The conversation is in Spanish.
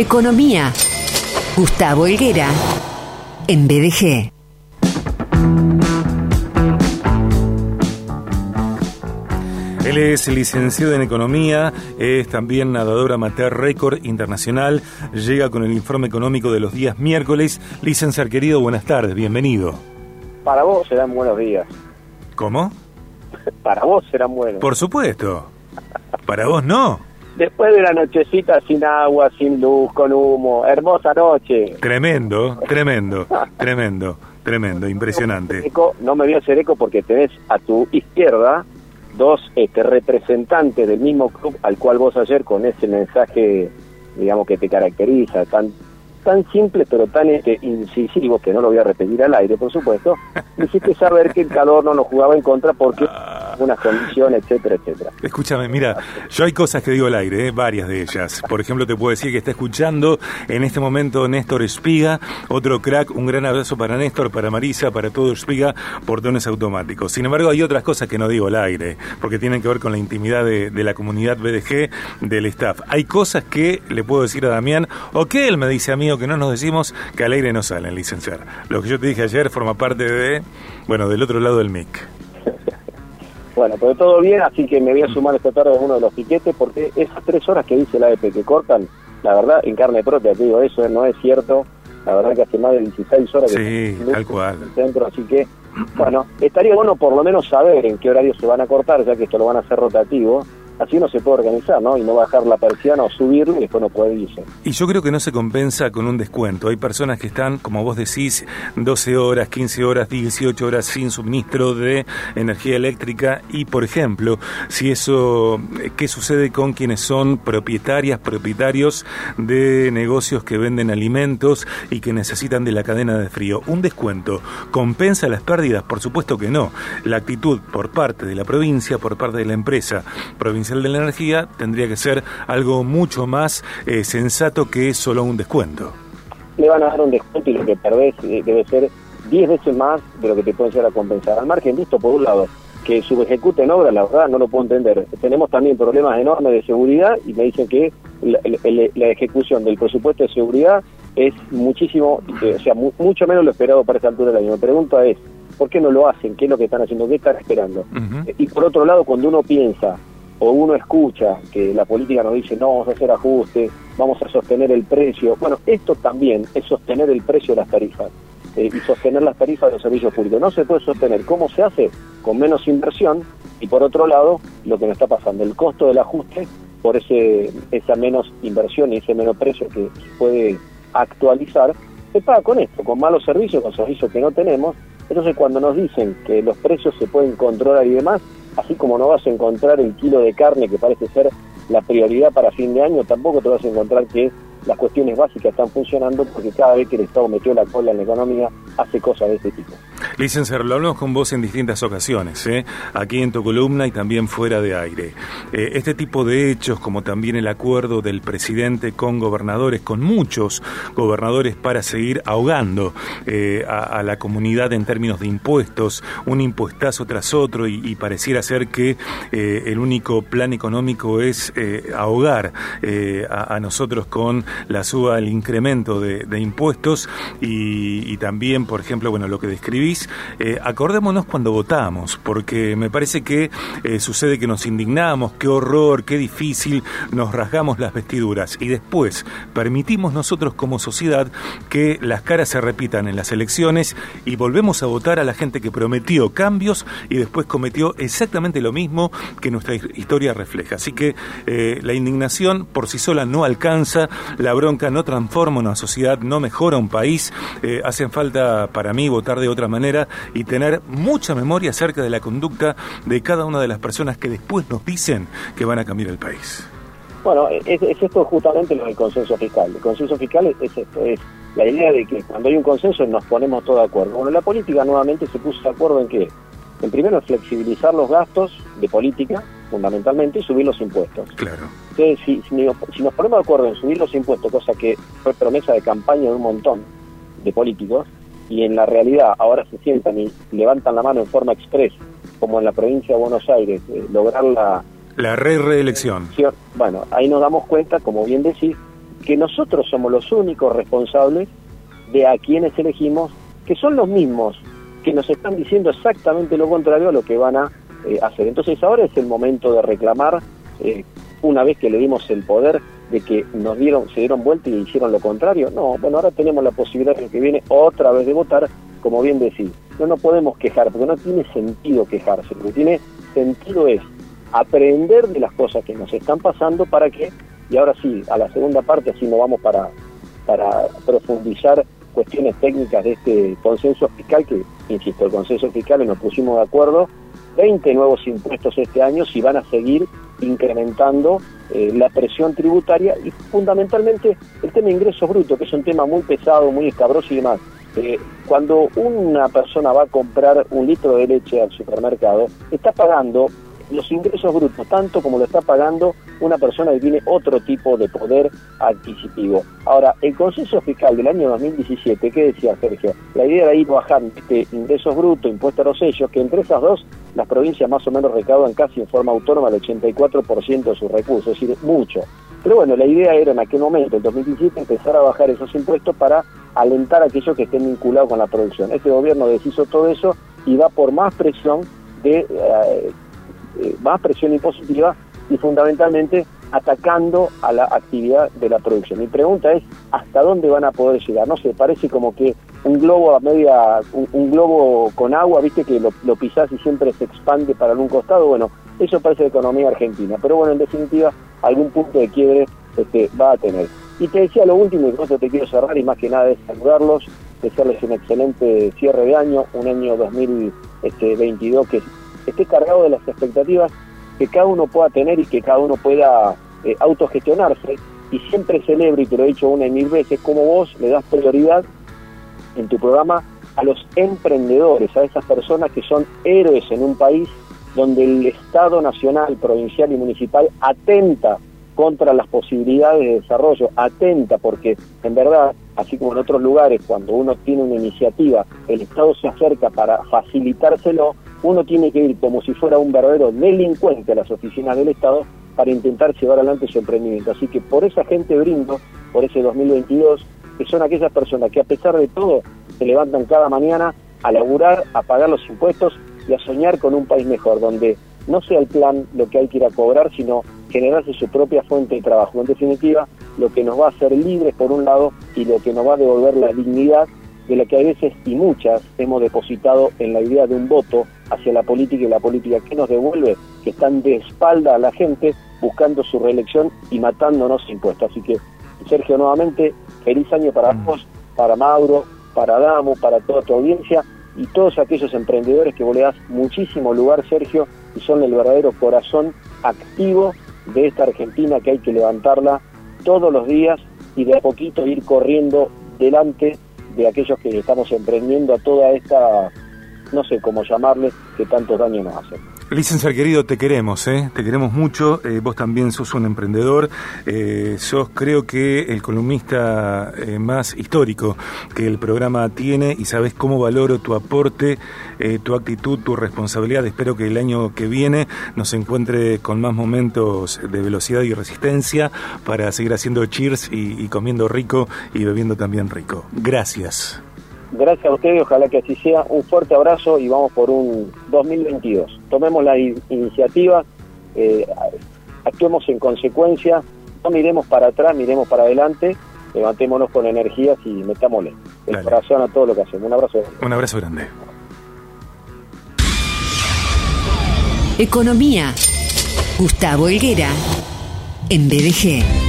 Economía. Gustavo Helguera. En BDG. Él es licenciado en Economía, es también nadador amateur récord internacional, llega con el informe económico de los días miércoles. Licenciar querido, buenas tardes, bienvenido. Para vos serán buenos días. ¿Cómo? Para vos serán buenos. Por supuesto. Para vos no. Después de la nochecita sin agua, sin luz, con humo, hermosa noche. Tremendo, tremendo, tremendo, tremendo, impresionante. Eco, no me voy a hacer eco porque tenés a tu izquierda dos este, representantes del mismo club al cual vos ayer con ese mensaje, digamos, que te caracteriza, tan tan simple pero tan este, incisivo, que no lo voy a repetir al aire, por supuesto, me hiciste saber que el calor no nos jugaba en contra porque unas condiciones, etcétera, etcétera. Escúchame, mira, yo hay cosas que digo al aire, ¿eh? varias de ellas. Por ejemplo, te puedo decir que está escuchando en este momento Néstor Espiga, otro crack, un gran abrazo para Néstor, para Marisa, para todo Espiga, portones automáticos. Sin embargo, hay otras cosas que no digo al aire, porque tienen que ver con la intimidad de, de la comunidad BDG, del staff. Hay cosas que le puedo decir a Damián, o que él me dice a mí, o que no nos decimos, que al aire no salen, licenciar. Lo que yo te dije ayer forma parte de, bueno, del otro lado del mic. Bueno, pero todo bien, así que me voy a sumar esta tarde a uno de los piquetes porque esas tres horas que dice la AEP que cortan, la verdad, en carne propia, te digo, eso no es cierto. La verdad que hace más de 16 horas sí, que tal cual. en el centro, así que, bueno, estaría bueno por lo menos saber en qué horario se van a cortar, ya que esto lo van a hacer rotativo, así uno se puede organizar, ¿no? Y no bajar la persiana o subirlo y después no puede irse. Y yo creo que no se compensa con un descuento. Hay personas que están, como vos decís, 12 horas, 15 horas, 18 horas sin suministro de energía eléctrica y, por ejemplo, si eso, ¿qué sucede con quienes son propietarias, propietarios de negocios que venden alimentos y que necesitan de la cadena de frío? ¿Un descuento compensa las pérdidas? Por supuesto que no. La actitud por parte de la provincia, por parte de la empresa provincial de la Energía tendría que ser algo mucho más eh, sensato que solo un descuento. Le van a dar un descuento y lo que perdés eh, debe ser 10 veces más de lo que te pueden llegar a compensar. Al margen de esto, por un lado, que subejecuten obra, la verdad no lo puedo entender. Tenemos también problemas enormes de seguridad y me dicen que la, la, la ejecución del presupuesto de seguridad es muchísimo, eh, o sea, mu mucho menos lo esperado para esta altura del año. Mi pregunta es, ¿por qué no lo hacen? ¿Qué es lo que están haciendo? ¿Qué están esperando? Uh -huh. Y por otro lado, cuando uno piensa o uno escucha que la política nos dice no vamos a hacer ajustes, vamos a sostener el precio. Bueno, esto también es sostener el precio de las tarifas eh, y sostener las tarifas de los servicios públicos. No se puede sostener. ¿Cómo se hace? Con menos inversión y por otro lado, lo que nos está pasando, el costo del ajuste por ese esa menos inversión y ese menos precio que puede actualizar, se paga con esto, con malos servicios, con servicios que no tenemos. Entonces cuando nos dicen que los precios se pueden controlar y demás, así como no vas a encontrar el kilo de carne que parece ser la prioridad para fin de año, tampoco te vas a encontrar que las cuestiones básicas están funcionando porque cada vez que el Estado metió la cola en la economía hace cosas de este tipo. Licenciado, lo hablamos con vos en distintas ocasiones, ¿eh? aquí en tu columna y también fuera de aire. Eh, este tipo de hechos, como también el acuerdo del presidente con gobernadores, con muchos gobernadores para seguir ahogando eh, a, la comunidad en términos de impuestos, un impuestazo tras otro y, pareciera ser que eh, el único plan económico es ahogar a, nosotros con la suba, el incremento de, impuestos y, también, por ejemplo, bueno, lo que eh, acordémonos cuando votamos, porque me parece que eh, sucede que nos indignamos, qué horror, qué difícil, nos rasgamos las vestiduras y después permitimos nosotros como sociedad que las caras se repitan en las elecciones y volvemos a votar a la gente que prometió cambios y después cometió exactamente lo mismo que nuestra historia refleja. Así que eh, la indignación por sí sola no alcanza, la bronca no transforma una sociedad, no mejora un país, hacen falta para mí votar de otra manera y tener mucha memoria acerca de la conducta de cada una de las personas que después nos dicen que van a cambiar el país. Bueno, es, es esto justamente lo del consenso fiscal. El consenso fiscal es, es, esto, es la idea de que cuando hay un consenso nos ponemos todos de acuerdo. Bueno, la política nuevamente se puso de acuerdo en que, en primero, flexibilizar los gastos de política, fundamentalmente, y subir los impuestos. Claro. Entonces, si, si, si nos ponemos de acuerdo en subir los impuestos, cosa que fue promesa de campaña de un montón de políticos, y en la realidad ahora se sientan y levantan la mano en forma express, como en la provincia de Buenos Aires, eh, lograr la... La re reelección. Bueno, ahí nos damos cuenta, como bien decís, que nosotros somos los únicos responsables de a quienes elegimos, que son los mismos que nos están diciendo exactamente lo contrario a lo que van a eh, hacer. Entonces ahora es el momento de reclamar, eh, una vez que le dimos el poder de que nos dieron, se dieron vuelta y hicieron lo contrario. No, bueno, ahora tenemos la posibilidad el que viene otra vez de votar, como bien decís. No nos podemos quejar, porque no tiene sentido quejarse. Lo que tiene sentido es aprender de las cosas que nos están pasando para que, y ahora sí, a la segunda parte así nos vamos para, para profundizar cuestiones técnicas de este consenso fiscal, que, insisto, el consenso fiscal y nos pusimos de acuerdo, 20 nuevos impuestos este año si van a seguir incrementando eh, la presión tributaria y fundamentalmente el tema de ingresos brutos, que es un tema muy pesado, muy escabroso y demás. Eh, cuando una persona va a comprar un litro de leche al supermercado, está pagando los ingresos brutos, tanto como lo está pagando una persona que tiene otro tipo de poder adquisitivo. Ahora, el consenso fiscal del año 2017, ¿qué decía Sergio? La idea era ir bajando este ingresos brutos, impuestos a los sellos, que entre esas dos las provincias más o menos recaudan casi en forma autónoma el 84% de sus recursos, es decir, mucho. Pero bueno, la idea era en aquel momento, en 2017, empezar a bajar esos impuestos para alentar a aquellos que estén vinculados con la producción. Este gobierno deshizo todo eso y va por más presión de eh, eh, más presión impositiva y fundamentalmente atacando a la actividad de la producción. Mi pregunta es, ¿hasta dónde van a poder llegar? No sé, parece como que un globo a media, un, globo con agua, viste que lo, lo, pisás y siempre se expande para algún costado, bueno, eso parece la economía argentina, pero bueno, en definitiva, algún punto de quiebre este, va a tener. Y te decía lo último, y con esto te quiero cerrar, y más que nada es saludarlos, desearles un excelente cierre de año, un año 2022 que esté cargado de las expectativas que cada uno pueda tener y que cada uno pueda eh, autogestionarse. Y siempre celebro, y te lo he dicho una y mil veces, como vos le das prioridad en tu programa a los emprendedores, a esas personas que son héroes en un país donde el Estado nacional, provincial y municipal atenta contra las posibilidades de desarrollo, atenta porque en verdad, así como en otros lugares, cuando uno tiene una iniciativa, el Estado se acerca para facilitárselo, uno tiene que ir como si fuera un verdadero delincuente a las oficinas del Estado para intentar llevar adelante su emprendimiento. Así que por esa gente brindo, por ese 2022, que son aquellas personas que a pesar de todo se levantan cada mañana a laburar, a pagar los impuestos y a soñar con un país mejor, donde no sea el plan lo que hay que ir a cobrar, sino generarse su propia fuente de trabajo. En definitiva, lo que nos va a hacer libres por un lado y lo que nos va a devolver la dignidad de la que a veces y muchas hemos depositado en la idea de un voto hacia la política y la política que nos devuelve, que están de espalda a la gente buscando su reelección y matándonos impuestos. Así que, Sergio, nuevamente, feliz año para mm. vos, para Mauro, para Damo, para toda tu audiencia y todos aquellos emprendedores que vos le das muchísimo lugar, Sergio, y son el verdadero corazón activo de esta Argentina que hay que levantarla todos los días y de a poquito ir corriendo delante de aquellos que estamos emprendiendo a toda esta, no sé cómo llamarle, que tanto daño nos hacen. Licenciado querido, te queremos, ¿eh? te queremos mucho. Eh, vos también sos un emprendedor. Eh, sos, creo que, el columnista más histórico que el programa tiene y sabes cómo valoro tu aporte, tu actitud, tu responsabilidad. Espero que el año que viene nos encuentre con más momentos de velocidad y resistencia para seguir haciendo cheers y comiendo rico y bebiendo también rico. Gracias. Gracias a ustedes, ojalá que así sea. Un fuerte abrazo y vamos por un 2022. Tomemos la iniciativa, eh, actuemos en consecuencia, no miremos para atrás, miremos para adelante, levantémonos con energías y metámosle el corazón a todo lo que hacemos. Un abrazo. Un abrazo grande. Economía. Gustavo Helguera, en BDG.